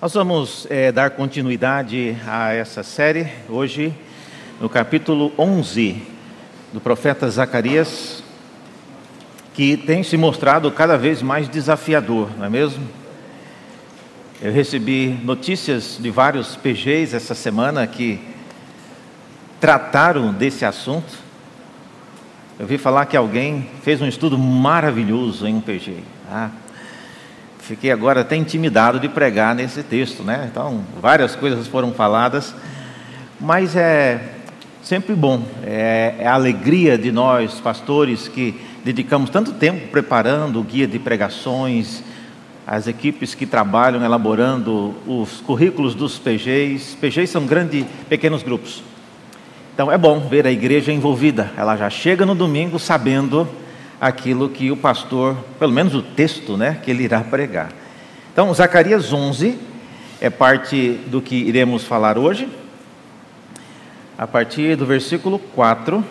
Nós vamos é, dar continuidade a essa série hoje no capítulo 11 do profeta Zacarias, que tem se mostrado cada vez mais desafiador, não é mesmo? Eu recebi notícias de vários PGs essa semana que trataram desse assunto. Eu vi falar que alguém fez um estudo maravilhoso em um PG. Ah, fiquei agora até intimidado de pregar nesse texto, né? Então, várias coisas foram faladas, mas é sempre bom, é, é a alegria de nós, pastores, que dedicamos tanto tempo preparando o guia de pregações, as equipes que trabalham elaborando os currículos dos PGs. PGs são grandes, pequenos grupos. Então é bom ver a igreja envolvida. Ela já chega no domingo sabendo aquilo que o pastor, pelo menos o texto, né, que ele irá pregar. Então, Zacarias 11 é parte do que iremos falar hoje, a partir do versículo 4.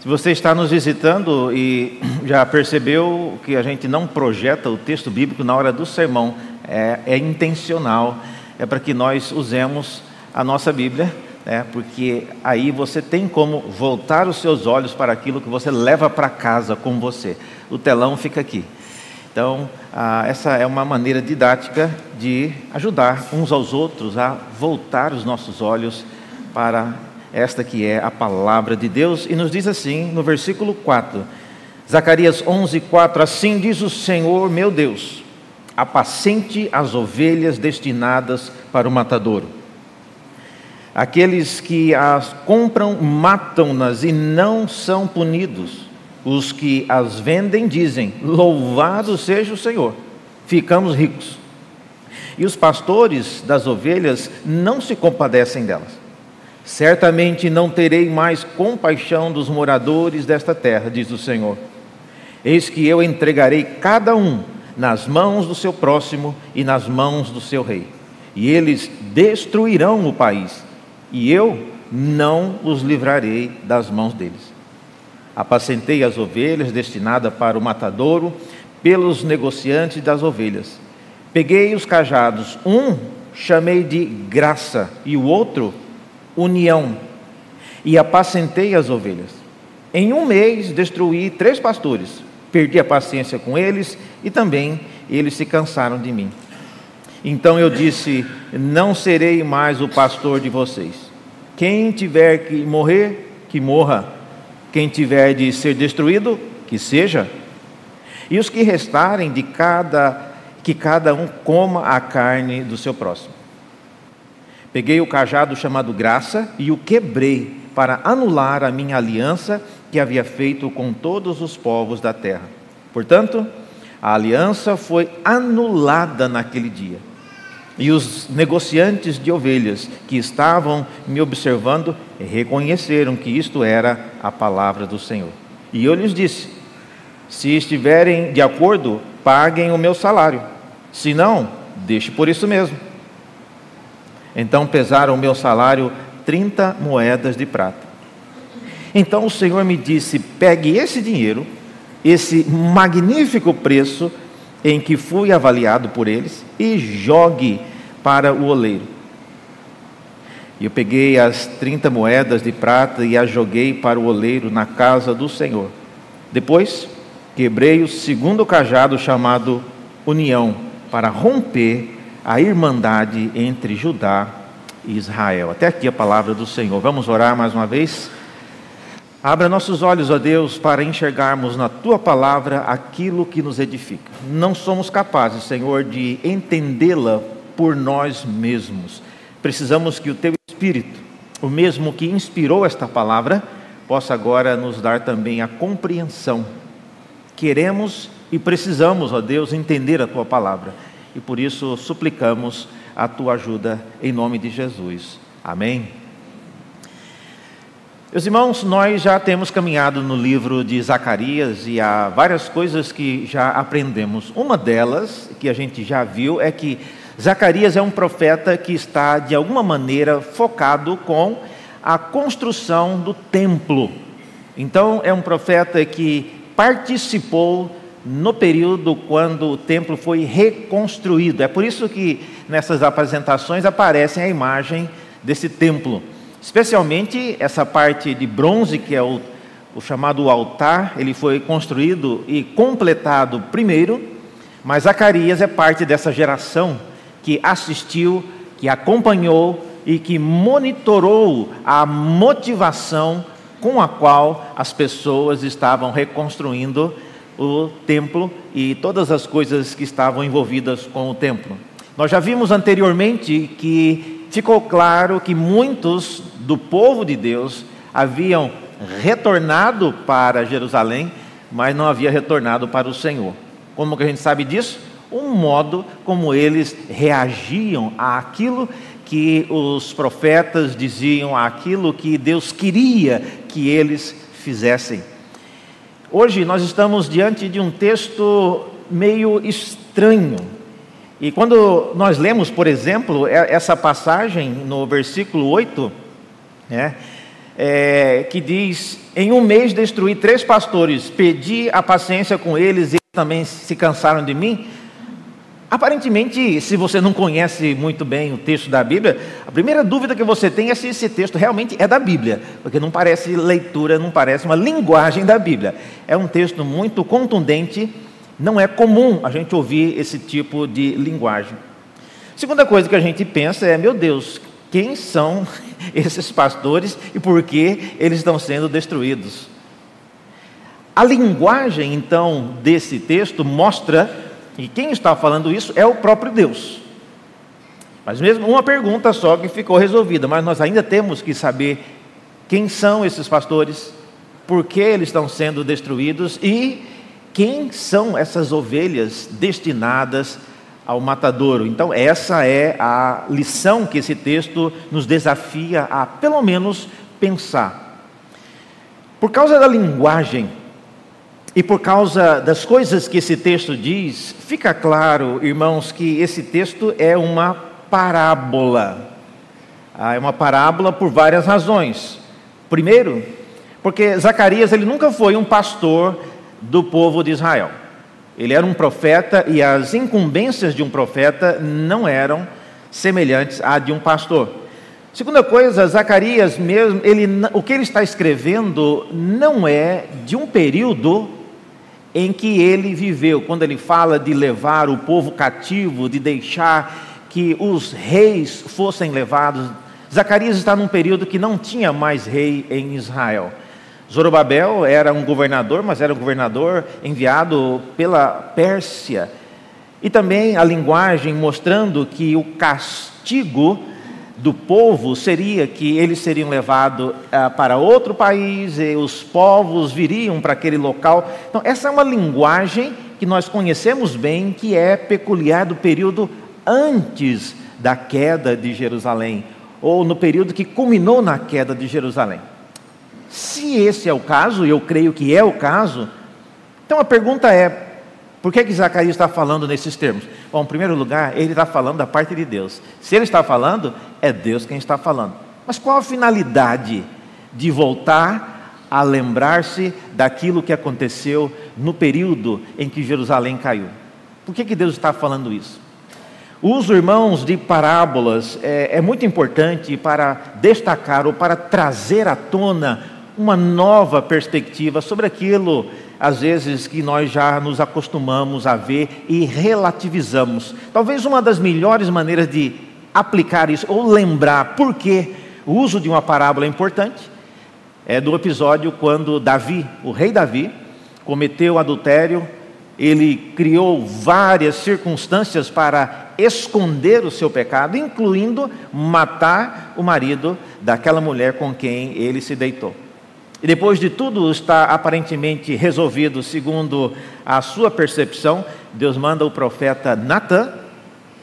Se você está nos visitando e já percebeu que a gente não projeta o texto bíblico na hora do sermão, é, é intencional, é para que nós usemos a nossa Bíblia né? porque aí você tem como voltar os seus olhos para aquilo que você leva para casa com você. O telão fica aqui. Então, ah, essa é uma maneira didática de ajudar uns aos outros a voltar os nossos olhos para esta que é a palavra de Deus. E nos diz assim no versículo 4, Zacarias 11, 4: Assim diz o Senhor meu Deus, apacente as ovelhas destinadas para o matadouro Aqueles que as compram matam-nas e não são punidos. Os que as vendem dizem: Louvado seja o Senhor, ficamos ricos. E os pastores das ovelhas não se compadecem delas. Certamente não terei mais compaixão dos moradores desta terra, diz o Senhor. Eis que eu entregarei cada um nas mãos do seu próximo e nas mãos do seu rei, e eles destruirão o país e eu não os livrarei das mãos deles. Apacentei as ovelhas destinadas para o matadouro pelos negociantes das ovelhas. Peguei os cajados, um chamei de graça e o outro união, e apacentei as ovelhas. Em um mês destruí três pastores, perdi a paciência com eles e também eles se cansaram de mim. Então eu disse: Não serei mais o pastor de vocês. Quem tiver que morrer, que morra. Quem tiver de ser destruído, que seja. E os que restarem de cada que cada um coma a carne do seu próximo. Peguei o cajado chamado graça e o quebrei para anular a minha aliança que havia feito com todos os povos da terra. Portanto, a aliança foi anulada naquele dia e os negociantes de ovelhas que estavam me observando reconheceram que isto era a palavra do Senhor. E eu lhes disse: Se estiverem de acordo, paguem o meu salário. Se não, deixe por isso mesmo. Então pesaram o meu salário 30 moedas de prata. Então o Senhor me disse: pegue esse dinheiro, esse magnífico preço em que fui avaliado por eles, e jogue para o oleiro. E eu peguei as 30 moedas de prata e as joguei para o oleiro na casa do Senhor. Depois, quebrei o segundo cajado chamado União, para romper a irmandade entre Judá e Israel. Até aqui a palavra do Senhor. Vamos orar mais uma vez? Abra nossos olhos, ó Deus, para enxergarmos na tua palavra aquilo que nos edifica. Não somos capazes, Senhor, de entendê-la por nós mesmos. Precisamos que o teu Espírito, o mesmo que inspirou esta palavra, possa agora nos dar também a compreensão. Queremos e precisamos, ó Deus, entender a tua palavra e por isso suplicamos a tua ajuda em nome de Jesus. Amém. Meus irmãos, nós já temos caminhado no livro de Zacarias e há várias coisas que já aprendemos. Uma delas, que a gente já viu, é que Zacarias é um profeta que está, de alguma maneira, focado com a construção do templo. Então, é um profeta que participou no período quando o templo foi reconstruído. É por isso que nessas apresentações aparece a imagem desse templo, especialmente essa parte de bronze que é o, o chamado altar, ele foi construído e completado primeiro, mas Zacarias é parte dessa geração que assistiu, que acompanhou e que monitorou a motivação com a qual as pessoas estavam reconstruindo o templo e todas as coisas que estavam envolvidas com o templo. Nós já vimos anteriormente que ficou claro que muitos do povo de Deus haviam retornado para Jerusalém, mas não havia retornado para o Senhor. Como que a gente sabe disso? Um modo como eles reagiam àquilo que os profetas diziam, àquilo que Deus queria que eles fizessem. Hoje nós estamos diante de um texto meio estranho. E quando nós lemos, por exemplo, essa passagem no versículo 8, né, é, que diz: Em um mês destruí três pastores, pedi a paciência com eles e eles também se cansaram de mim. Aparentemente, se você não conhece muito bem o texto da Bíblia, a primeira dúvida que você tem é se esse texto realmente é da Bíblia, porque não parece leitura, não parece uma linguagem da Bíblia. É um texto muito contundente, não é comum a gente ouvir esse tipo de linguagem. Segunda coisa que a gente pensa é: meu Deus, quem são esses pastores e por que eles estão sendo destruídos? A linguagem, então, desse texto mostra e quem está falando isso é o próprio Deus. Mas mesmo uma pergunta só que ficou resolvida, mas nós ainda temos que saber quem são esses pastores, por que eles estão sendo destruídos e quem são essas ovelhas destinadas ao matadouro. Então, essa é a lição que esse texto nos desafia a, pelo menos, pensar. Por causa da linguagem e por causa das coisas que esse texto diz, fica claro, irmãos, que esse texto é uma parábola. Ah, é uma parábola por várias razões. Primeiro, porque Zacarias ele nunca foi um pastor do povo de Israel. Ele era um profeta e as incumbências de um profeta não eram semelhantes à de um pastor. Segunda coisa, Zacarias mesmo, ele, o que ele está escrevendo não é de um período em que ele viveu, quando ele fala de levar o povo cativo, de deixar que os reis fossem levados. Zacarias está num período que não tinha mais rei em Israel. Zorobabel era um governador, mas era um governador enviado pela Pérsia. E também a linguagem mostrando que o castigo do povo seria que eles seriam levados ah, para outro país e os povos viriam para aquele local. Então, essa é uma linguagem que nós conhecemos bem, que é peculiar do período antes da queda de Jerusalém, ou no período que culminou na queda de Jerusalém. Se esse é o caso, e eu creio que é o caso, então a pergunta é: por que, que Zacarias está falando nesses termos? Bom, em primeiro lugar, ele está falando da parte de Deus. Se ele está falando, é Deus quem está falando. Mas qual a finalidade de voltar a lembrar-se daquilo que aconteceu no período em que Jerusalém caiu? Por que, que Deus está falando isso? Uso, irmãos, de parábolas é, é muito importante para destacar ou para trazer à tona uma nova perspectiva sobre aquilo às vezes que nós já nos acostumamos a ver e relativizamos. Talvez uma das melhores maneiras de aplicar isso ou lembrar por que o uso de uma parábola é importante é do episódio quando Davi, o rei Davi, cometeu adultério, ele criou várias circunstâncias para esconder o seu pecado, incluindo matar o marido daquela mulher com quem ele se deitou. E depois de tudo estar aparentemente resolvido segundo a sua percepção, Deus manda o profeta Natã.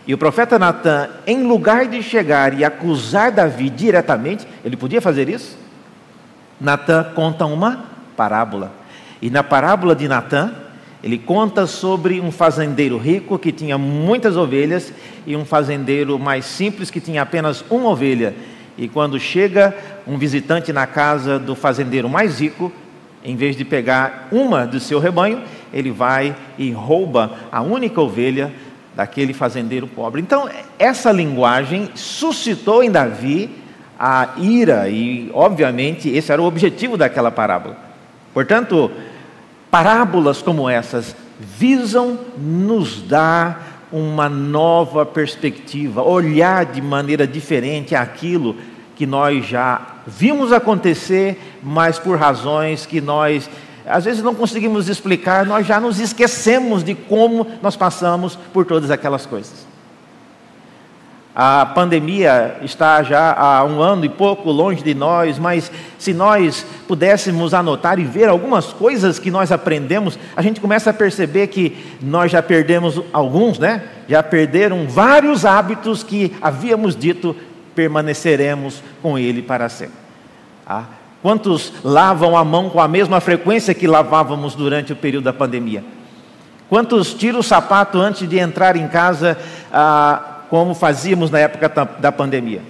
E o profeta Natã, em lugar de chegar e acusar Davi diretamente, ele podia fazer isso? Natã conta uma parábola. E na parábola de Natã, ele conta sobre um fazendeiro rico que tinha muitas ovelhas e um fazendeiro mais simples que tinha apenas uma ovelha. E quando chega um visitante na casa do fazendeiro mais rico, em vez de pegar uma do seu rebanho, ele vai e rouba a única ovelha daquele fazendeiro pobre. Então, essa linguagem suscitou em Davi a ira, e obviamente esse era o objetivo daquela parábola. Portanto, parábolas como essas visam nos dar uma nova perspectiva, olhar de maneira diferente aquilo que nós já vimos acontecer, mas por razões que nós às vezes não conseguimos explicar, nós já nos esquecemos de como nós passamos por todas aquelas coisas. A pandemia está já há um ano e pouco longe de nós, mas se nós pudéssemos anotar e ver algumas coisas que nós aprendemos, a gente começa a perceber que nós já perdemos alguns, né? Já perderam vários hábitos que havíamos dito permaneceremos com Ele para sempre. Ah, quantos lavam a mão com a mesma frequência que lavávamos durante o período da pandemia? Quantos tiram o sapato antes de entrar em casa, ah, como fazíamos na época da pandemia?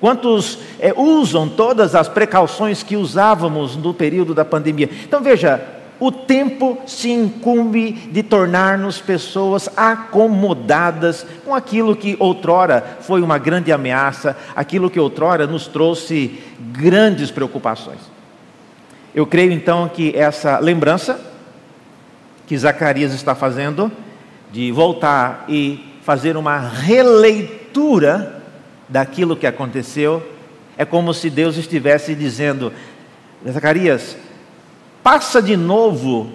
Quantos é, usam todas as precauções que usávamos no período da pandemia? Então veja, o tempo se incumbe de tornar-nos pessoas acomodadas com aquilo que outrora foi uma grande ameaça, aquilo que outrora nos trouxe grandes preocupações. Eu creio então que essa lembrança que Zacarias está fazendo, de voltar e fazer uma releitura daquilo que aconteceu, é como se Deus estivesse dizendo: Zacarias, passa de novo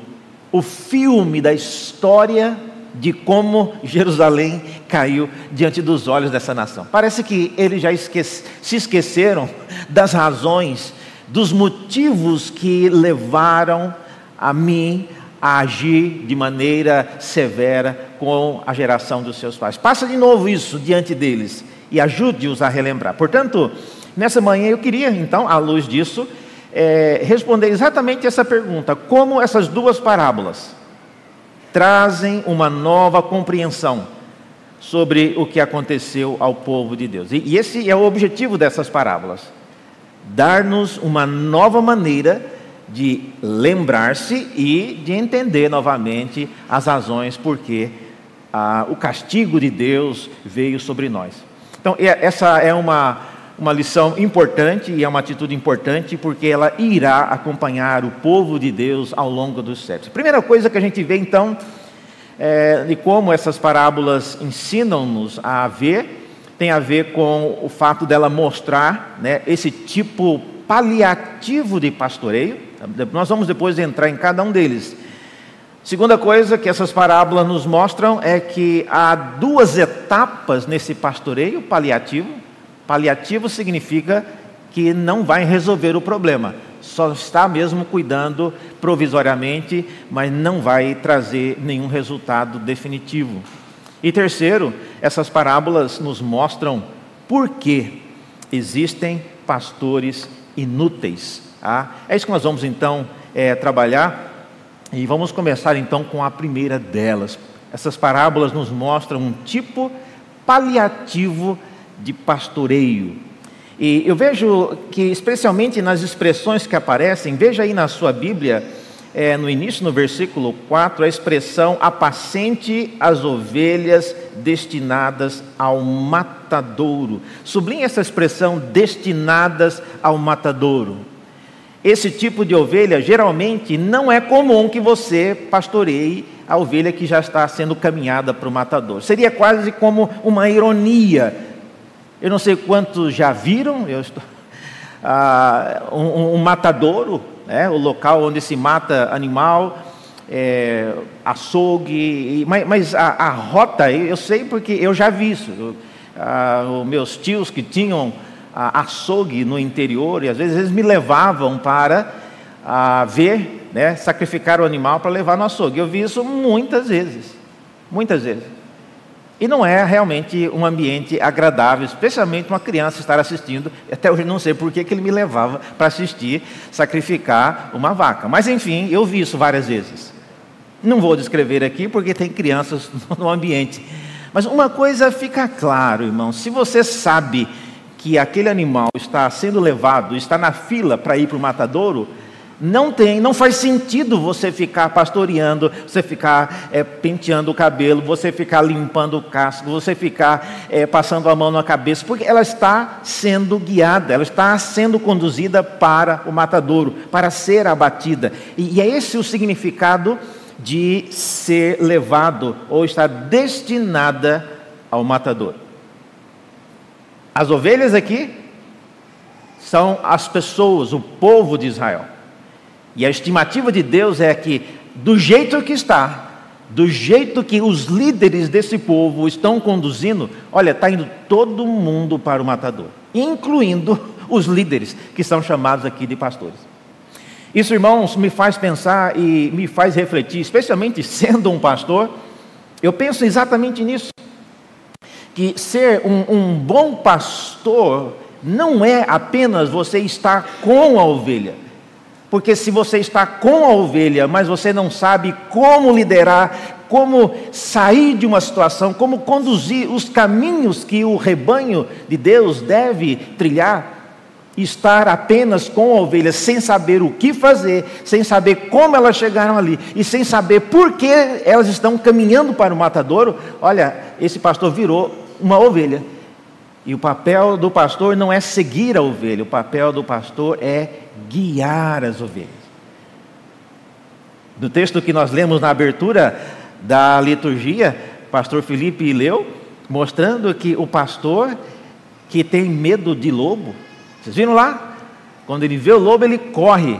o filme da história de como Jerusalém caiu diante dos olhos dessa nação. Parece que eles já se esqueceram das razões, dos motivos que levaram a mim a agir de maneira severa com a geração dos seus pais. Passa de novo isso diante deles e ajude-os a relembrar. Portanto, nessa manhã eu queria, então, à luz disso, é, responder exatamente essa pergunta: como essas duas parábolas trazem uma nova compreensão sobre o que aconteceu ao povo de Deus? E, e esse é o objetivo dessas parábolas: dar-nos uma nova maneira de lembrar-se e de entender novamente as razões por que ah, o castigo de Deus veio sobre nós. Então, essa é uma uma lição importante e é uma atitude importante porque ela irá acompanhar o povo de Deus ao longo dos séculos. Primeira coisa que a gente vê então é, de como essas parábolas ensinam-nos a ver tem a ver com o fato dela mostrar né, esse tipo paliativo de pastoreio. Nós vamos depois entrar em cada um deles. Segunda coisa que essas parábolas nos mostram é que há duas etapas nesse pastoreio paliativo. Paliativo significa que não vai resolver o problema, só está mesmo cuidando provisoriamente, mas não vai trazer nenhum resultado definitivo. E terceiro, essas parábolas nos mostram por que existem pastores inúteis. Ah, é isso que nós vamos então é, trabalhar e vamos começar então com a primeira delas. Essas parábolas nos mostram um tipo paliativo de pastoreio. E eu vejo que, especialmente nas expressões que aparecem, veja aí na sua Bíblia, é, no início, no versículo 4, a expressão apacente as ovelhas destinadas ao matadouro. Sublinhe essa expressão destinadas ao matadouro. Esse tipo de ovelha geralmente não é comum que você pastoreie a ovelha que já está sendo caminhada para o matador. Seria quase como uma ironia eu não sei quantos já viram, estou, ah, um, um, matadouro, né, o local onde se mata animal, é, açougue, mas, mas a, a, rota, eu sei porque eu já vi isso. Ah, os meus tios que tinham açougue no interior, e às vezes eles me levavam para ver, né, sacrificar o animal para levar no açougue. Eu vi isso muitas vezes, muitas vezes. E não é realmente um ambiente agradável, especialmente uma criança estar assistindo. Até hoje não sei por que ele me levava para assistir sacrificar uma vaca. Mas enfim, eu vi isso várias vezes. Não vou descrever aqui porque tem crianças no ambiente. Mas uma coisa fica claro, irmão: se você sabe que aquele animal está sendo levado, está na fila para ir para o matadouro, Não tem, não faz sentido você ficar pastoreando, você ficar é, penteando o cabelo, você ficar limpando o casco, você ficar é, passando a mão na cabeça, porque ela está sendo guiada, ela está sendo conduzida para o matadouro, para ser abatida. E, e é esse o significado de ser levado ou estar destinada ao matador. As ovelhas aqui são as pessoas, o povo de Israel. E a estimativa de Deus é que, do jeito que está, do jeito que os líderes desse povo estão conduzindo, olha, está indo todo mundo para o matador, incluindo os líderes que são chamados aqui de pastores. Isso, irmãos, me faz pensar e me faz refletir, especialmente sendo um pastor, eu penso exatamente nisso. Que ser um, um bom pastor não é apenas você estar com a ovelha, porque se você está com a ovelha, mas você não sabe como liderar, como sair de uma situação, como conduzir os caminhos que o rebanho de Deus deve trilhar, estar apenas com a ovelha, sem saber o que fazer, sem saber como elas chegaram ali e sem saber por que elas estão caminhando para o matadouro, olha, esse pastor virou uma ovelha. E o papel do pastor não é seguir a ovelha, o papel do pastor é guiar as ovelhas. No texto que nós lemos na abertura da liturgia, pastor Felipe leu, mostrando que o pastor que tem medo de lobo, vocês viram lá? Quando ele vê o lobo, ele corre.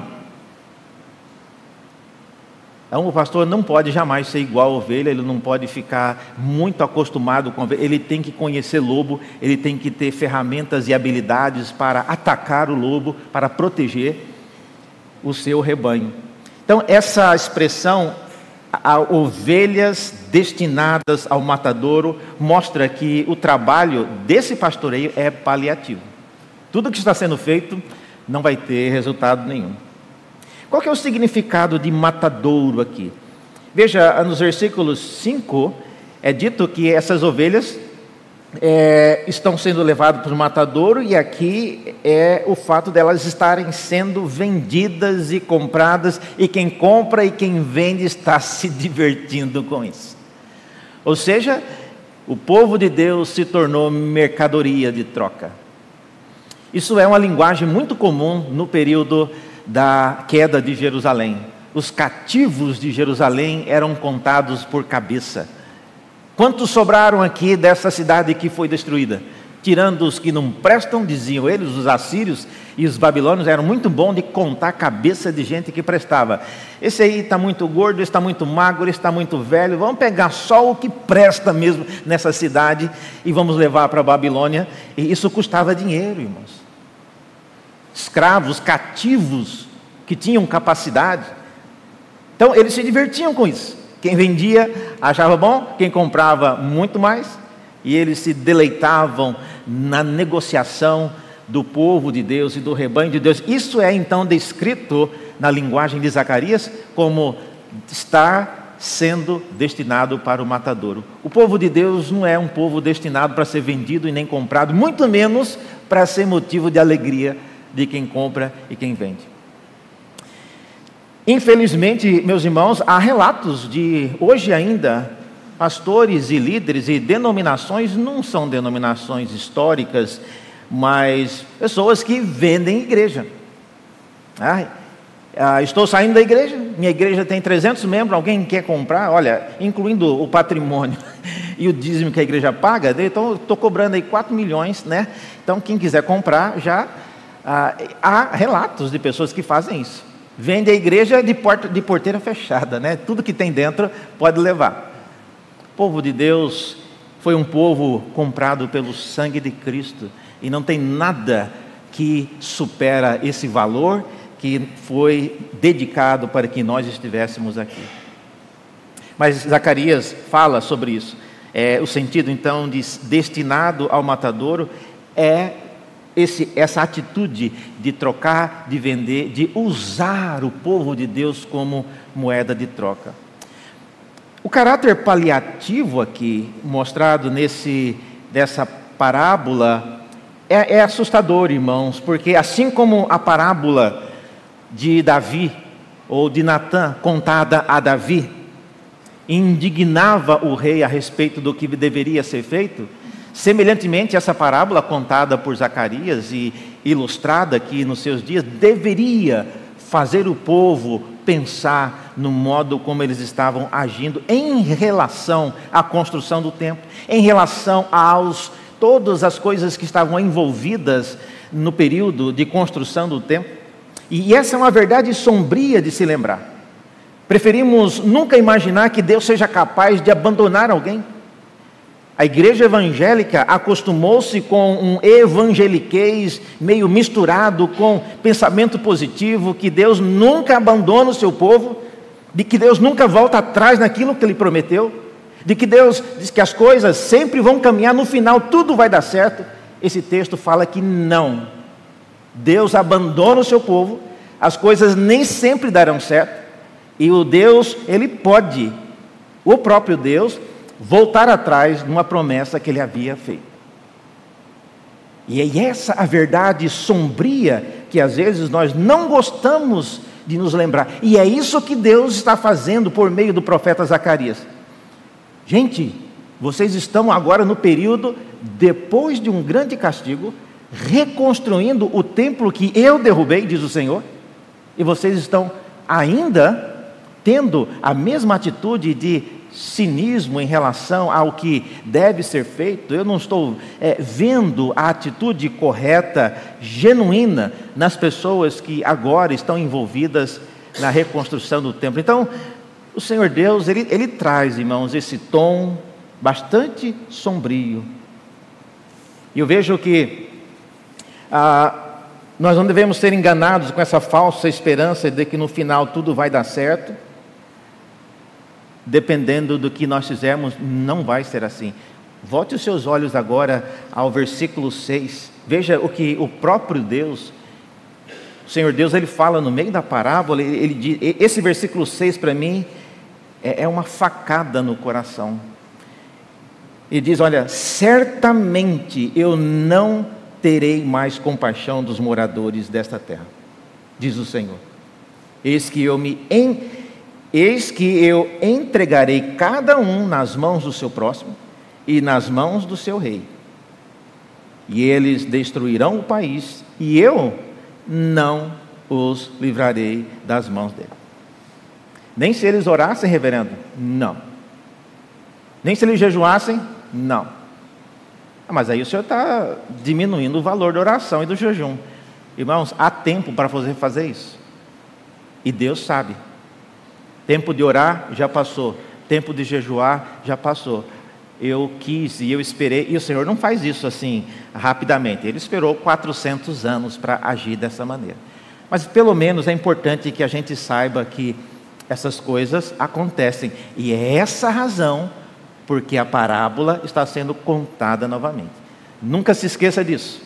O pastor não pode jamais ser igual a ovelha, ele não pode ficar muito acostumado com ovelha, ele tem que conhecer lobo, ele tem que ter ferramentas e habilidades para atacar o lobo, para proteger o seu rebanho. Então, essa expressão, ovelhas destinadas ao matadouro, mostra que o trabalho desse pastoreio é paliativo. Tudo que está sendo feito não vai ter resultado nenhum. Qual é o significado de matadouro aqui? Veja, nos versículos 5 é dito que essas ovelhas é, estão sendo levadas para o matadouro, e aqui é o fato delas estarem sendo vendidas e compradas, e quem compra e quem vende está se divertindo com isso. Ou seja, o povo de Deus se tornou mercadoria de troca. Isso é uma linguagem muito comum no período da queda de Jerusalém. Os cativos de Jerusalém eram contados por cabeça. Quantos sobraram aqui dessa cidade que foi destruída? Tirando os que não prestam, diziam eles, os assírios e os babilônios eram muito bons de contar a cabeça de gente que prestava. Esse aí está muito gordo, está muito magro, está muito velho. Vamos pegar só o que presta mesmo nessa cidade e vamos levar para a Babilônia. E isso custava dinheiro, irmãos escravos, cativos, que tinham capacidade. Então eles se divertiam com isso. Quem vendia achava bom, quem comprava muito mais, e eles se deleitavam na negociação do povo de Deus e do rebanho de Deus. Isso é então descrito na linguagem de Zacarias como estar sendo destinado para o matadouro. O povo de Deus não é um povo destinado para ser vendido e nem comprado, muito menos para ser motivo de alegria de quem compra e quem vende. Infelizmente, meus irmãos, há relatos de hoje ainda pastores e líderes e denominações não são denominações históricas, mas pessoas que vendem igreja. Ah, ah, estou saindo da igreja, minha igreja tem 300 membros, alguém quer comprar? Olha, incluindo o patrimônio e o dízimo que a igreja paga, então estou cobrando aí 4 milhões, né? Então quem quiser comprar já ah, há relatos de pessoas que fazem isso. Vende a igreja de, porta, de porteira fechada, né? Tudo que tem dentro pode levar. O povo de Deus foi um povo comprado pelo sangue de Cristo e não tem nada que supera esse valor que foi dedicado para que nós estivéssemos aqui. Mas Zacarias fala sobre isso. É, o sentido então de destinado ao matadouro é esse, essa atitude de trocar, de vender, de usar o povo de Deus como moeda de troca. O caráter paliativo aqui, mostrado nesse, dessa parábola, é, é assustador, irmãos, porque assim como a parábola de Davi, ou de Natã, contada a Davi, indignava o rei a respeito do que deveria ser feito, semelhantemente essa parábola contada por Zacarias e ilustrada aqui nos seus dias, deveria fazer o povo pensar no modo como eles estavam agindo em relação à construção do templo, em relação aos todas as coisas que estavam envolvidas no período de construção do templo. E essa é uma verdade sombria de se lembrar. Preferimos nunca imaginar que Deus seja capaz de abandonar alguém. A igreja evangélica acostumou-se com um evangeliquez meio misturado com pensamento positivo, que Deus nunca abandona o seu povo, de que Deus nunca volta atrás naquilo que ele prometeu, de que Deus diz que as coisas sempre vão caminhar, no final tudo vai dar certo. Esse texto fala que não. Deus abandona o seu povo, as coisas nem sempre darão certo, e o Deus, ele pode, o próprio Deus, voltar atrás numa promessa que ele havia feito. E é essa a verdade sombria que às vezes nós não gostamos de nos lembrar. E é isso que Deus está fazendo por meio do profeta Zacarias. Gente, vocês estão agora no período depois de um grande castigo, reconstruindo o templo que eu derrubei, diz o Senhor, e vocês estão ainda tendo a mesma atitude de cinismo em relação ao que deve ser feito, eu não estou é, vendo a atitude correta, genuína, nas pessoas que agora estão envolvidas na reconstrução do templo. Então, o Senhor Deus, ele, ele traz, irmãos, esse tom bastante sombrio. E eu vejo que ah, nós não devemos ser enganados com essa falsa esperança de que no final tudo vai dar certo dependendo do que nós fizermos, não vai ser assim. Volte os seus olhos agora ao versículo 6. Veja o que o próprio Deus, o Senhor Deus, ele fala no meio da parábola, ele, ele diz, esse versículo 6 para mim é, é uma facada no coração. Ele diz: Olha, certamente eu não terei mais compaixão dos moradores desta terra, diz o Senhor. Eis que eu me en Eis que eu entregarei cada um nas mãos do seu próximo e nas mãos do seu rei. E eles destruirão o país, e eu não os livrarei das mãos dele. Nem se eles orassem, reverendo? Não. Nem se eles jejuassem? Não. Ah, mas aí o senhor está diminuindo o valor da oração e do jejum. Irmãos, há tempo para fazer, fazer isso. E Deus sabe. Tempo de orar já passou. Tempo de jejuar já passou. Eu quis e eu esperei, e o Senhor não faz isso assim rapidamente. Ele esperou 400 anos para agir dessa maneira. Mas pelo menos é importante que a gente saiba que essas coisas acontecem. E é essa razão porque a parábola está sendo contada novamente. Nunca se esqueça disso.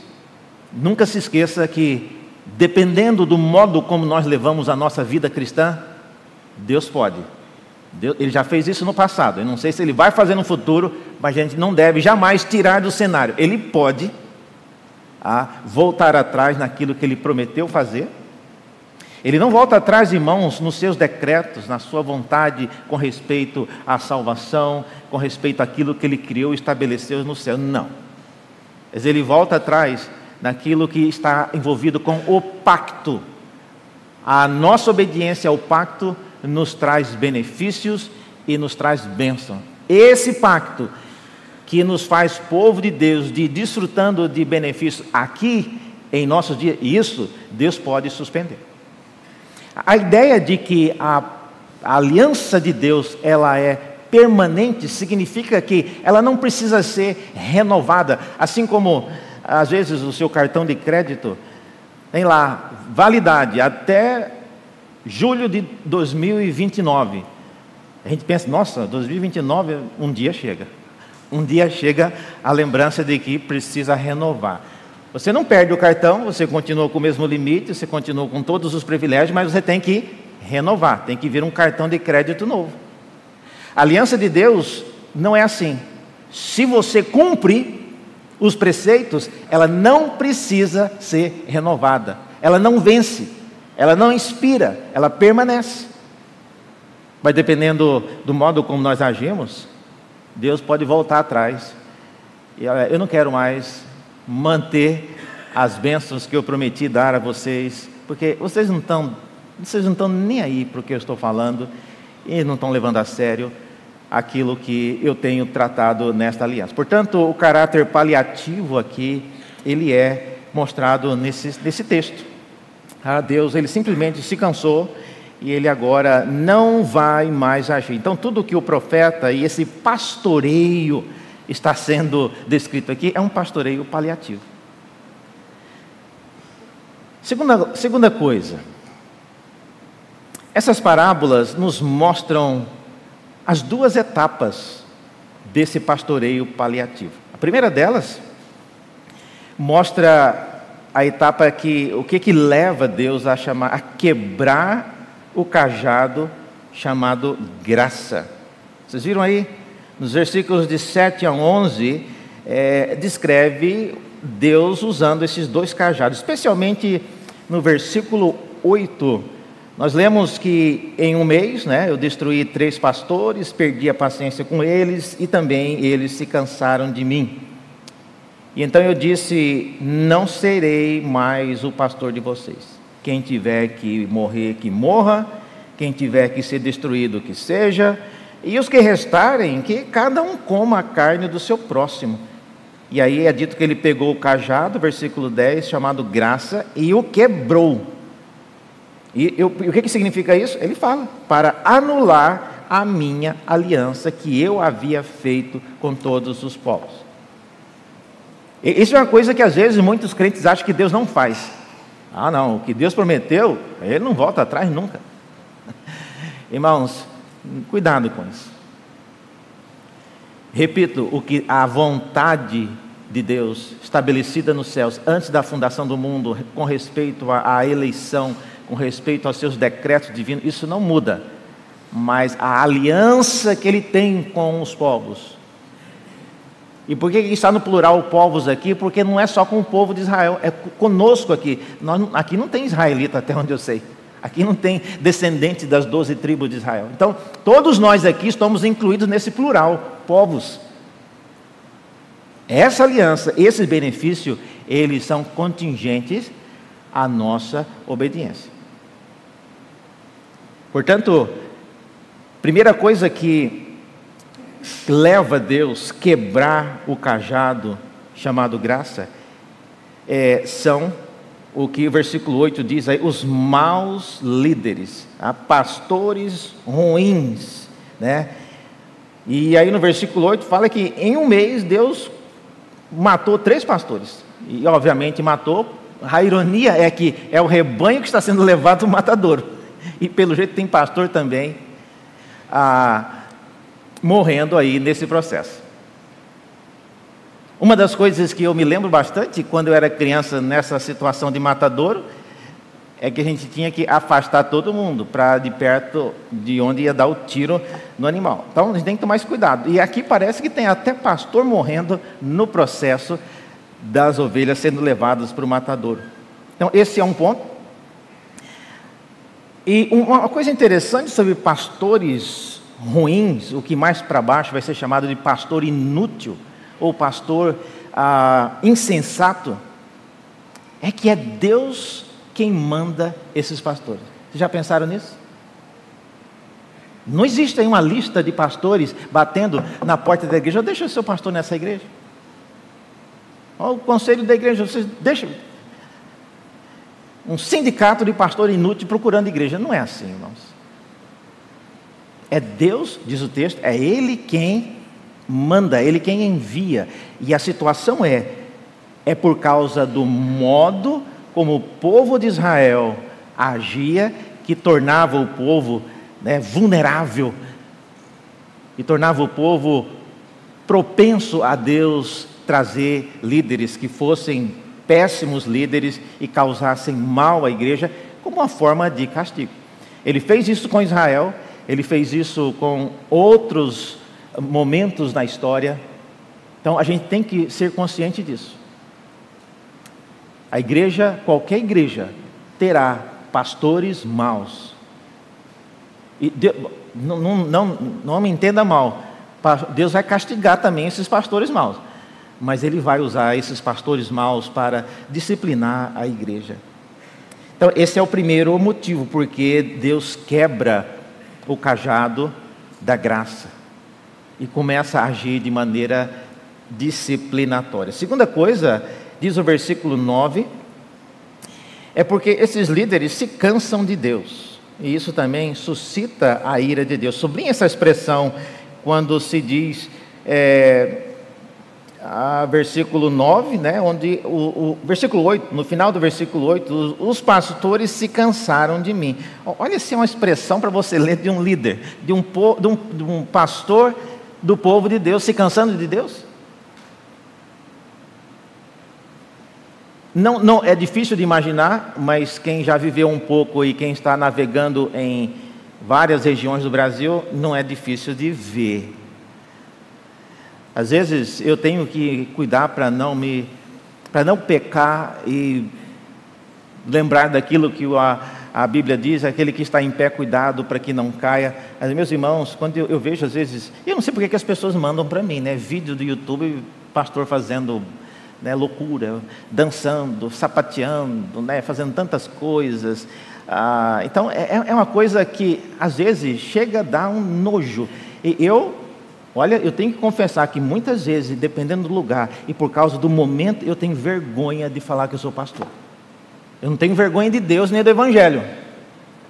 Nunca se esqueça que, dependendo do modo como nós levamos a nossa vida cristã, Deus pode. Ele já fez isso no passado. Eu não sei se ele vai fazer no futuro, mas a gente não deve jamais tirar do cenário. Ele pode a voltar atrás naquilo que ele prometeu fazer. Ele não volta atrás, irmãos, nos seus decretos, na sua vontade com respeito à salvação, com respeito àquilo que ele criou e estabeleceu no céu. Não. Mas ele volta atrás naquilo que está envolvido com o pacto. A nossa obediência ao pacto nos traz benefícios e nos traz bênção. Esse pacto que nos faz povo de Deus, de desfrutando de benefícios aqui em nossos dias, isso Deus pode suspender. A ideia de que a, a aliança de Deus ela é permanente significa que ela não precisa ser renovada, assim como às vezes o seu cartão de crédito tem lá validade até julho de 2029. A gente pensa, nossa, 2029 um dia chega. Um dia chega a lembrança de que precisa renovar. Você não perde o cartão, você continua com o mesmo limite, você continua com todos os privilégios, mas você tem que renovar, tem que vir um cartão de crédito novo. A aliança de Deus não é assim. Se você cumpre os preceitos, ela não precisa ser renovada, ela não vence. Ela não inspira, ela permanece. Mas dependendo do modo como nós agimos, Deus pode voltar atrás. E eu não quero mais manter as bênçãos que eu prometi dar a vocês, porque vocês não estão, vocês não estão nem aí para o que eu estou falando e não estão levando a sério aquilo que eu tenho tratado nesta aliança. Portanto, o caráter paliativo aqui, ele é mostrado nesse, nesse texto. Ah, Deus, ele simplesmente se cansou e ele agora não vai mais agir. Então, tudo que o profeta e esse pastoreio está sendo descrito aqui é um pastoreio paliativo. Segunda, segunda coisa, essas parábolas nos mostram as duas etapas desse pastoreio paliativo. A primeira delas mostra a etapa que o que que leva Deus a chamar a quebrar o cajado chamado graça. Vocês viram aí? Nos versículos de 7 a 11, é, descreve Deus usando esses dois cajados, especialmente no versículo 8 nós lemos que em um mês, né, eu destruí três pastores, perdi a paciência com eles e também eles se cansaram de mim. E então eu disse: Não serei mais o pastor de vocês. Quem tiver que morrer, que morra. Quem tiver que ser destruído, que seja. E os que restarem, que cada um coma a carne do seu próximo. E aí é dito que ele pegou o cajado, versículo 10, chamado graça, e o quebrou e, e o que, que significa isso? Ele fala: para anular a minha aliança que eu havia feito com todos os povos. Isso é uma coisa que às vezes muitos crentes acham que Deus não faz. Ah, não, o que Deus prometeu, ele não volta atrás nunca. Irmãos, cuidado com isso. Repito, o que a vontade de Deus estabelecida nos céus antes da fundação do mundo com respeito à eleição com respeito aos seus decretos divinos, isso não muda. Mas a aliança que ele tem com os povos. E por que está no plural povos aqui? Porque não é só com o povo de Israel, é conosco aqui. Nós, aqui não tem israelita, até onde eu sei. Aqui não tem descendente das doze tribos de Israel. Então, todos nós aqui estamos incluídos nesse plural, povos. Essa aliança, esse benefício, eles são contingentes à nossa obediência. Portanto, primeira coisa que leva Deus quebrar o cajado chamado graça é, são o que o versículo 8 diz aí, os maus líderes, tá? pastores ruins, né? E aí no versículo 8 fala que em um mês Deus matou três pastores. E obviamente matou. A ironia é que é o rebanho que está sendo levado ao matadouro. E pelo jeito tem pastor também ah, morrendo aí nesse processo. Uma das coisas que eu me lembro bastante quando eu era criança nessa situação de matadouro é que a gente tinha que afastar todo mundo para de perto de onde ia dar o tiro no animal. Então a gente tem que tomar esse cuidado. E aqui parece que tem até pastor morrendo no processo das ovelhas sendo levadas para o matadouro. Então esse é um ponto. E uma coisa interessante sobre pastores ruins, o que mais para baixo vai ser chamado de pastor inútil, ou pastor ah, insensato, é que é Deus quem manda esses pastores. Vocês já pensaram nisso? Não existe aí uma lista de pastores batendo na porta da igreja. Deixa o seu pastor nessa igreja. Olha o conselho da igreja. Vocês deixa, um sindicato de pastor inútil procurando igreja. Não é assim, irmãos. É Deus, diz o texto, é Ele quem manda, Ele quem envia. E a situação é, é por causa do modo como o povo de Israel agia, que tornava o povo né, vulnerável, e tornava o povo propenso a Deus trazer líderes que fossem péssimos líderes e causassem mal à igreja, como uma forma de castigo. Ele fez isso com Israel, ele fez isso com outros momentos na história. Então a gente tem que ser consciente disso. A igreja, qualquer igreja, terá pastores maus. E Deus, não, não, não, não me entenda mal, Deus vai castigar também esses pastores maus, mas Ele vai usar esses pastores maus para disciplinar a igreja. Então, esse é o primeiro motivo, porque Deus quebra o cajado da graça e começa a agir de maneira disciplinatória. Segunda coisa, diz o versículo 9, é porque esses líderes se cansam de Deus. E isso também suscita a ira de Deus. Sublinha essa expressão quando se diz, é, a versículo 9, né, onde o, o, versículo 8, no final do versículo 8, os, os pastores se cansaram de mim. Olha se é uma expressão para você ler de um líder, de um, de, um, de um pastor do povo de Deus se cansando de Deus. Não, não é difícil de imaginar, mas quem já viveu um pouco e quem está navegando em várias regiões do Brasil, não é difícil de ver. Às vezes eu tenho que cuidar para não me para não pecar e lembrar daquilo que a, a Bíblia diz, aquele que está em pé, cuidado para que não caia. Mas, meus irmãos, quando eu, eu vejo às vezes, eu não sei porque que as pessoas mandam para mim, né? Vídeo do YouTube, pastor fazendo né, loucura, dançando, sapateando, né, fazendo tantas coisas. Ah, então é, é uma coisa que às vezes chega a dar um nojo. E eu, olha, eu tenho que confessar que muitas vezes, dependendo do lugar e por causa do momento, eu tenho vergonha de falar que eu sou pastor. Eu não tenho vergonha de Deus nem do Evangelho,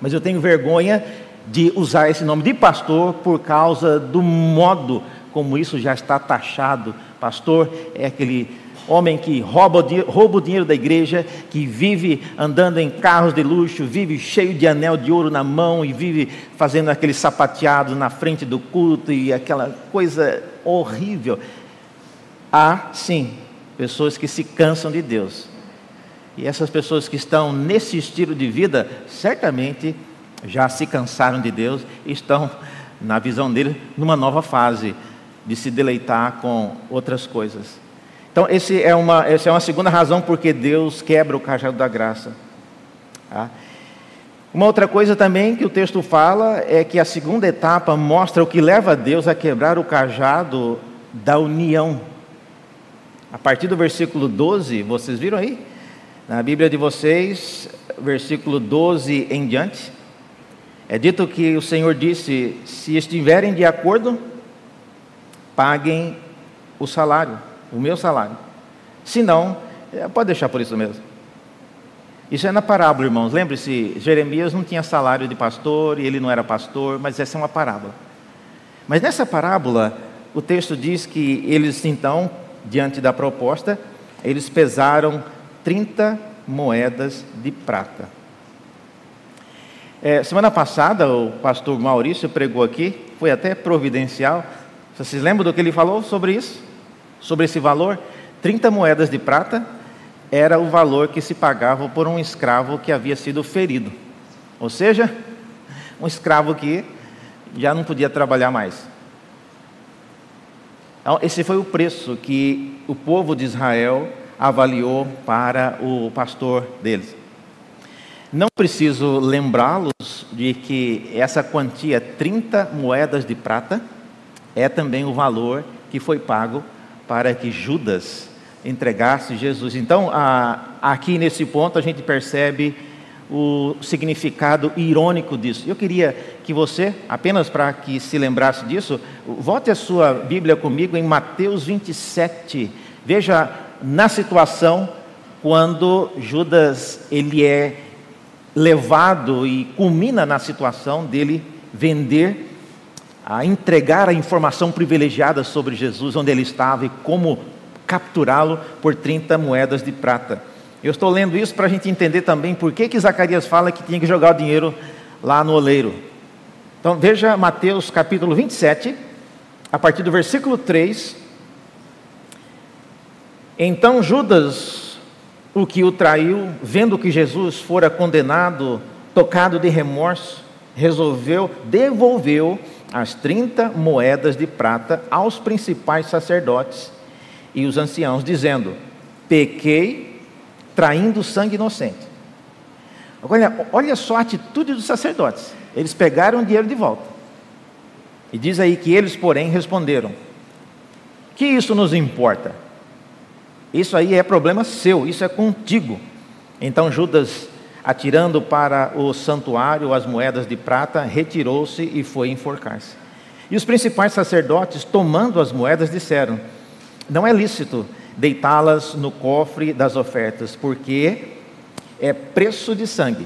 mas eu tenho vergonha de usar esse nome de pastor por causa do modo como isso já está taxado. Pastor é aquele homem que rouba, rouba o dinheiro da igreja, que vive andando em carros de luxo, vive cheio de anel de ouro na mão e vive fazendo aqueles sapateados na frente do culto e aquela coisa horrível. Há, sim, pessoas que se cansam de Deus. E essas pessoas que estão nesse estilo de vida, certamente já se cansaram de Deus e estão, na visão deles, numa nova fase de se deleitar com outras coisas. Então, esse é uma, essa é uma segunda razão porque Deus quebra o cajado da graça. Tá? Uma outra coisa também que o texto fala é que a segunda etapa mostra o que leva Deus a quebrar o cajado da união. A partir do versículo 12, vocês viram aí? Na Bíblia de vocês, versículo 12 em diante, é dito que o Senhor disse: se estiverem de acordo, paguem o salário o meu salário. Se não, é, pode deixar por isso mesmo. Isso é na parábola, irmãos. Lembre-se, Jeremias não tinha salário de pastor e ele não era pastor, mas essa é uma parábola. Mas nessa parábola, o texto diz que eles então, diante da proposta, eles pesaram 30 moedas de prata. É, semana passada, o pastor Maurício pregou aqui, foi até providencial. Vocês lembram do que ele falou sobre isso? Sobre esse valor, 30 moedas de prata era o valor que se pagava por um escravo que havia sido ferido. Ou seja, um escravo que já não podia trabalhar mais. Então, esse foi o preço que o povo de Israel avaliou para o pastor deles. Não preciso lembrá-los de que essa quantia, 30 moedas de prata, é também o valor que foi pago para que Judas entregasse Jesus. Então, a, aqui nesse ponto, a gente percebe o significado irônico disso. Eu queria que você, apenas para que se lembrasse disso, volte a sua Bíblia comigo em Mateus 27. Veja na situação quando Judas ele é levado e culmina na situação dele vender a entregar a informação privilegiada sobre Jesus, onde ele estava e como capturá-lo por 30 moedas de prata. Eu estou lendo isso para a gente entender também por que, que Zacarias fala que tinha que jogar o dinheiro lá no oleiro. Então veja Mateus capítulo 27, a partir do versículo 3. Então Judas, o que o traiu, vendo que Jesus fora condenado, tocado de remorso, resolveu, devolveu as 30 moedas de prata aos principais sacerdotes e os anciãos, dizendo: Pequei traindo sangue inocente. Agora, olha só a atitude dos sacerdotes. Eles pegaram o dinheiro de volta. E diz aí que eles, porém, responderam: Que isso nos importa? Isso aí é problema seu, isso é contigo. Então Judas, atirando para o santuário as moedas de prata, retirou-se e foi enforcar-se. E os principais sacerdotes, tomando as moedas, disseram: Não é lícito deitá-las no cofre das ofertas, porque é preço de sangue.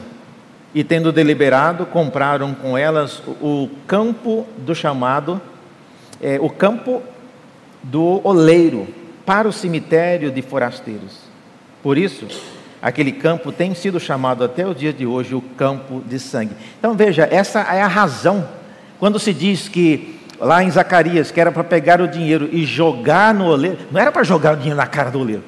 E tendo deliberado, compraram com elas o campo do chamado, é, o campo do oleiro, para o cemitério de forasteiros. Por isso, aquele campo tem sido chamado até o dia de hoje o campo de sangue. Então veja, essa é a razão. Quando se diz que lá em Zacarias que era para pegar o dinheiro e jogar no oleiro, não era para jogar o dinheiro na cara do oleiro.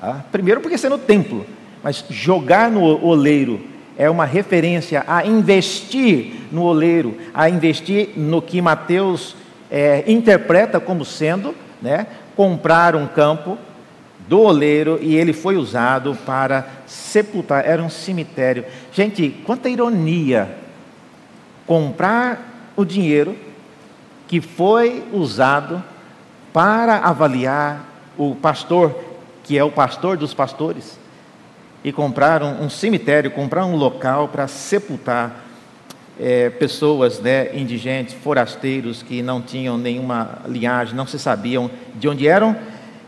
Tá? Primeiro porque é no templo. Mas jogar no oleiro é uma referência a investir no oleiro, a investir no que Mateus é, interpreta como sendo, né, comprar um campo do oleiro e ele foi usado para sepultar, era um cemitério. Gente, quanta ironia comprar o dinheiro que foi usado para avaliar o pastor, que é o pastor dos pastores e compraram um cemitério, compraram um local para sepultar é, pessoas né, indigentes, forasteiros que não tinham nenhuma linhagem, não se sabiam de onde eram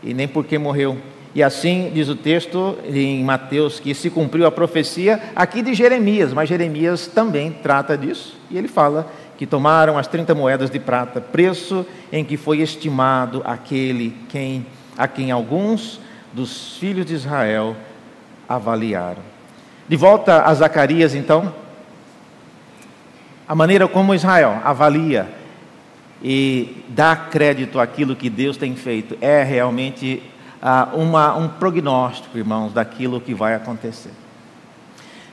e nem por que morreu. E assim diz o texto em Mateus que se cumpriu a profecia aqui de Jeremias, mas Jeremias também trata disso e ele fala que tomaram as 30 moedas de prata, preço em que foi estimado aquele quem, a quem alguns dos filhos de Israel avaliaram. De volta a Zacarias, então, a maneira como Israel avalia e dá crédito àquilo que Deus tem feito é realmente ah, uma, um prognóstico, irmãos, daquilo que vai acontecer.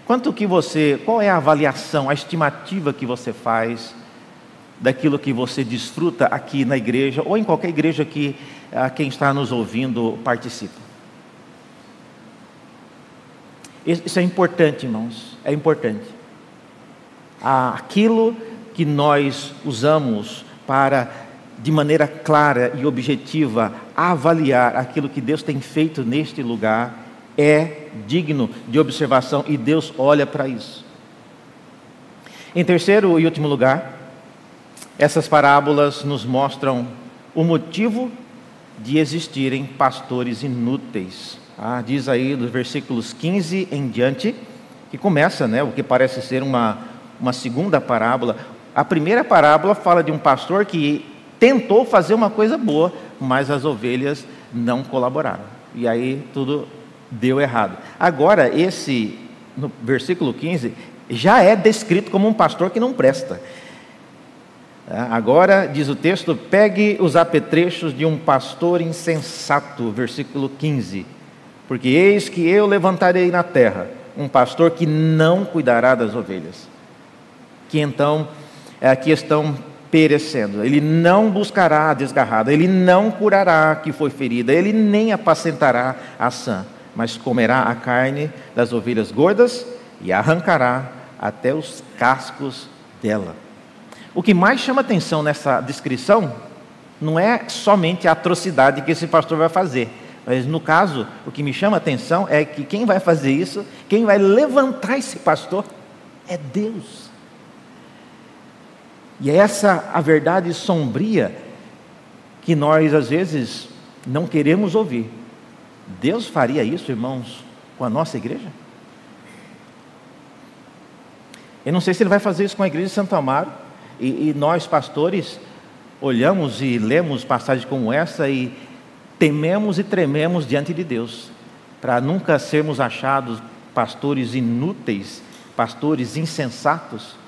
Quanto que você, qual é a avaliação, a estimativa que você faz daquilo que você desfruta aqui na igreja ou em qualquer igreja que ah, quem está nos ouvindo participa? Isso é importante, irmãos, é importante. Aquilo que nós usamos para, de maneira clara e objetiva, avaliar aquilo que Deus tem feito neste lugar é digno de observação e Deus olha para isso. Em terceiro e último lugar, essas parábolas nos mostram o motivo de existirem pastores inúteis. Ah, diz aí dos versículos 15 em diante, que começa, né, o que parece ser uma, uma segunda parábola. A primeira parábola fala de um pastor que tentou fazer uma coisa boa, mas as ovelhas não colaboraram. E aí tudo deu errado. Agora, esse, no versículo 15, já é descrito como um pastor que não presta. Ah, agora, diz o texto, pegue os apetrechos de um pastor insensato, versículo 15 porque eis que eu levantarei na terra um pastor que não cuidará das ovelhas, que então é, estão perecendo. Ele não buscará a desgarrada, ele não curará a que foi ferida, ele nem apacentará a sã, mas comerá a carne das ovelhas gordas e arrancará até os cascos dela. O que mais chama atenção nessa descrição não é somente a atrocidade que esse pastor vai fazer, mas no caso, o que me chama a atenção é que quem vai fazer isso, quem vai levantar esse pastor, é Deus. E é essa a verdade sombria que nós às vezes não queremos ouvir. Deus faria isso, irmãos, com a nossa igreja? Eu não sei se ele vai fazer isso com a igreja de Santo Amaro. E, e nós, pastores, olhamos e lemos passagens como essa e tememos e trememos diante de Deus, para nunca sermos achados pastores inúteis, pastores insensatos.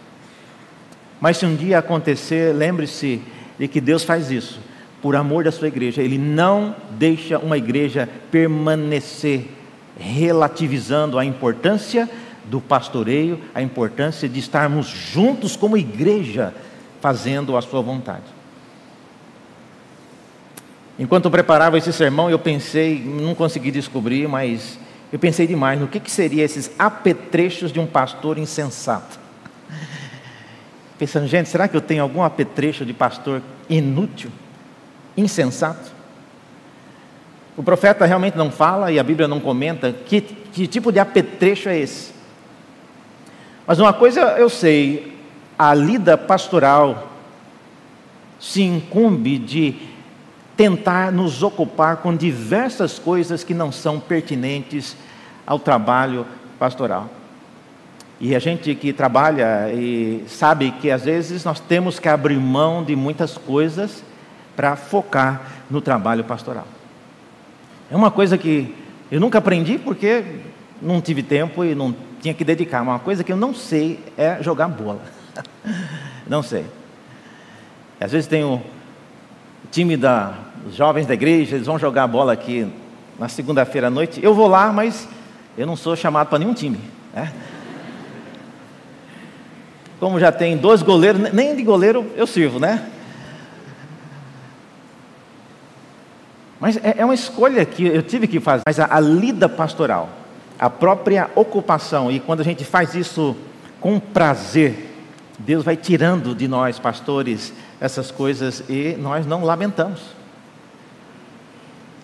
Mas se um dia acontecer, lembre-se de que Deus faz isso por amor da sua igreja. Ele não deixa uma igreja permanecer relativizando a importância do pastoreio, a importância de estarmos juntos como igreja, fazendo a sua vontade. Enquanto eu preparava esse sermão, eu pensei, não consegui descobrir, mas eu pensei demais no que, que seria esses apetrechos de um pastor insensato. Pensando, gente, será que eu tenho algum apetrecho de pastor inútil, insensato? O profeta realmente não fala e a Bíblia não comenta que, que tipo de apetrecho é esse. Mas uma coisa eu sei, a lida pastoral se incumbe de tentar nos ocupar com diversas coisas que não são pertinentes ao trabalho pastoral. E a gente que trabalha e sabe que às vezes nós temos que abrir mão de muitas coisas para focar no trabalho pastoral. É uma coisa que eu nunca aprendi porque não tive tempo e não tinha que dedicar. Uma coisa que eu não sei é jogar bola. não sei. Às vezes tem o time da os jovens da igreja, eles vão jogar bola aqui na segunda-feira à noite. Eu vou lá, mas eu não sou chamado para nenhum time. Né? Como já tem dois goleiros, nem de goleiro eu sirvo, né? Mas é, é uma escolha que eu tive que fazer. Mas a, a lida pastoral, a própria ocupação, e quando a gente faz isso com prazer, Deus vai tirando de nós, pastores, essas coisas e nós não lamentamos.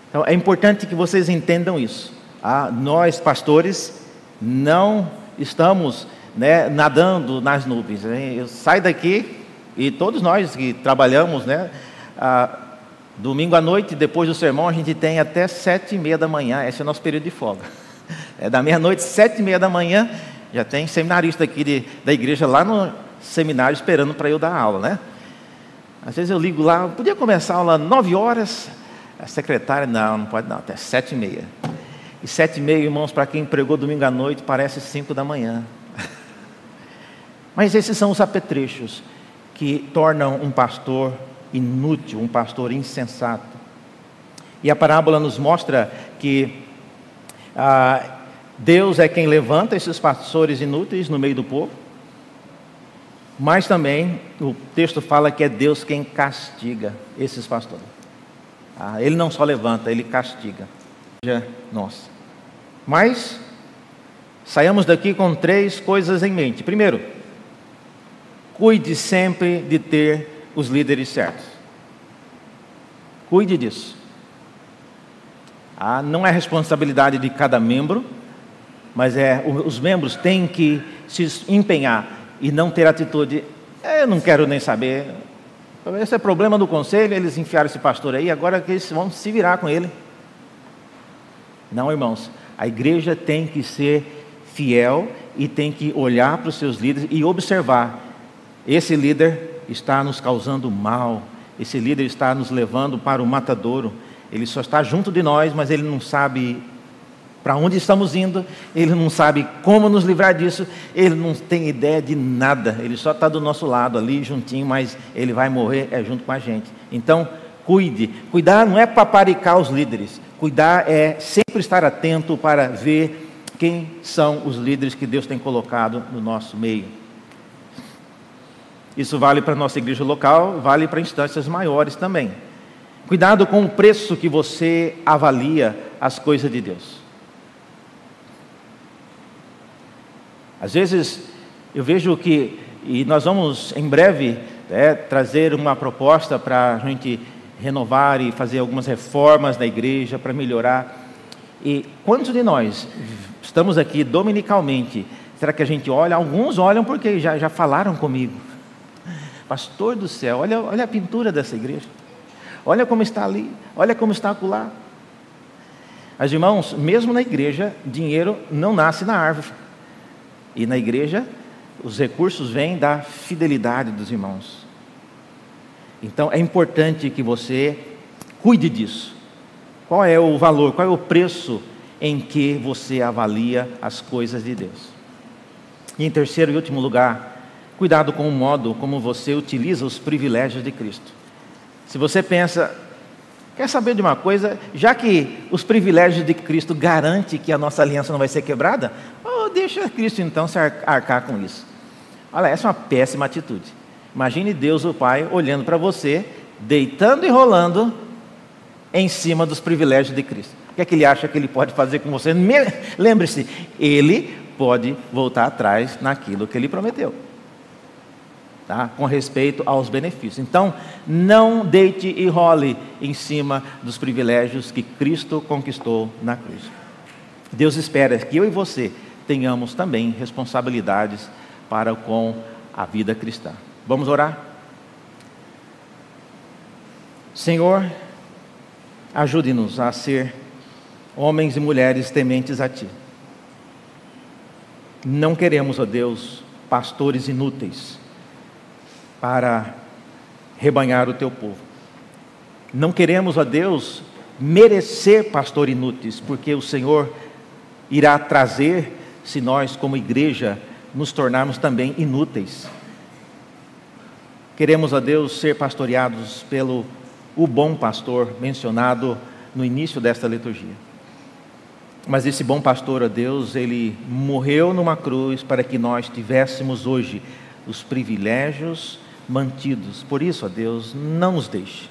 Então é importante que vocês entendam isso. Ah, nós, pastores, não estamos né, nadando nas nuvens. Eu saio daqui e todos nós que trabalhamos, né, ah, domingo à noite, depois do sermão, a gente tem até sete e meia da manhã. Esse é o nosso período de folga. É da meia-noite, sete e meia da manhã, já tem seminarista aqui de, da igreja lá no seminário esperando para eu dar aula, né? Às vezes eu ligo lá, podia começar a aula nove horas, a secretária, não, não pode não, até sete e meia. E sete e meia, irmãos, para quem pregou domingo à noite, parece cinco da manhã. Mas esses são os apetrechos que tornam um pastor inútil, um pastor insensato. E a parábola nos mostra que ah, Deus é quem levanta esses pastores inúteis no meio do povo, mas também o texto fala que é Deus quem castiga esses pastores. Ah, ele não só levanta, ele castiga. Nós. Mas saímos daqui com três coisas em mente. Primeiro, cuide sempre de ter os líderes certos. Cuide disso. Ah, não é responsabilidade de cada membro, mas é os membros têm que se empenhar e não ter atitude. Eu não quero nem saber. Esse é problema do conselho, eles enfiaram esse pastor aí, agora que eles vão se virar com ele. Não, irmãos, a igreja tem que ser fiel e tem que olhar para os seus líderes e observar: esse líder está nos causando mal, esse líder está nos levando para o matadouro, ele só está junto de nós, mas ele não sabe para onde estamos indo, ele não sabe como nos livrar disso, ele não tem ideia de nada, ele só está do nosso lado ali, juntinho, mas ele vai morrer é junto com a gente. Então, cuide. Cuidar não é paparicar os líderes, cuidar é sempre estar atento para ver quem são os líderes que Deus tem colocado no nosso meio. Isso vale para a nossa igreja local, vale para instâncias maiores também. Cuidado com o preço que você avalia as coisas de Deus. Às vezes eu vejo que, e nós vamos em breve é, trazer uma proposta para a gente renovar e fazer algumas reformas na igreja para melhorar. E quantos de nós estamos aqui dominicalmente? Será que a gente olha? Alguns olham porque já, já falaram comigo. Pastor do céu, olha, olha a pintura dessa igreja. Olha como está ali, olha como está acolá. Mas irmãos, mesmo na igreja, dinheiro não nasce na árvore. E na igreja, os recursos vêm da fidelidade dos irmãos. Então é importante que você cuide disso. Qual é o valor, qual é o preço em que você avalia as coisas de Deus? E em terceiro e último lugar, cuidado com o modo como você utiliza os privilégios de Cristo. Se você pensa, quer saber de uma coisa, já que os privilégios de Cristo garantem que a nossa aliança não vai ser quebrada, deixa Cristo então se arcar com isso. Olha, essa é uma péssima atitude. Imagine Deus, o Pai, olhando para você, deitando e rolando em cima dos privilégios de Cristo. que é que ele acha que ele pode fazer com você? Lembre-se, ele pode voltar atrás naquilo que ele prometeu. Tá? Com respeito aos benefícios. Então, não deite e role em cima dos privilégios que Cristo conquistou na cruz. Deus espera que eu e você tenhamos também responsabilidades para com a vida cristã. Vamos orar? Senhor, ajude-nos a ser homens e mulheres tementes a Ti. Não queremos, ó Deus, pastores inúteis para rebanhar o Teu povo. Não queremos, ó Deus, merecer pastor inúteis, porque o Senhor irá trazer se nós, como igreja, nos tornarmos também inúteis. Queremos, ó Deus, ser pastoreados pelo o bom pastor mencionado no início desta liturgia. Mas esse bom pastor, ó Deus, ele morreu numa cruz para que nós tivéssemos hoje os privilégios mantidos. Por isso, ó Deus, não nos deixe.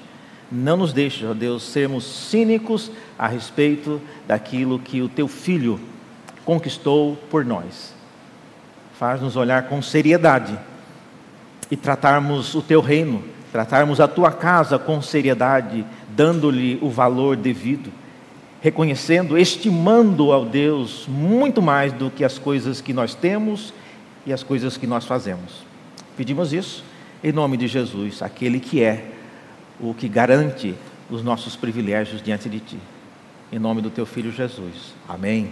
Não nos deixe, ó Deus, sermos cínicos a respeito daquilo que o teu filho conquistou por nós. Faz-nos olhar com seriedade e tratarmos o teu reino, tratarmos a tua casa com seriedade, dando-lhe o valor devido, reconhecendo, estimando ao Deus muito mais do que as coisas que nós temos e as coisas que nós fazemos. Pedimos isso em nome de Jesus, aquele que é o que garante os nossos privilégios diante de ti. Em nome do teu filho Jesus. Amém.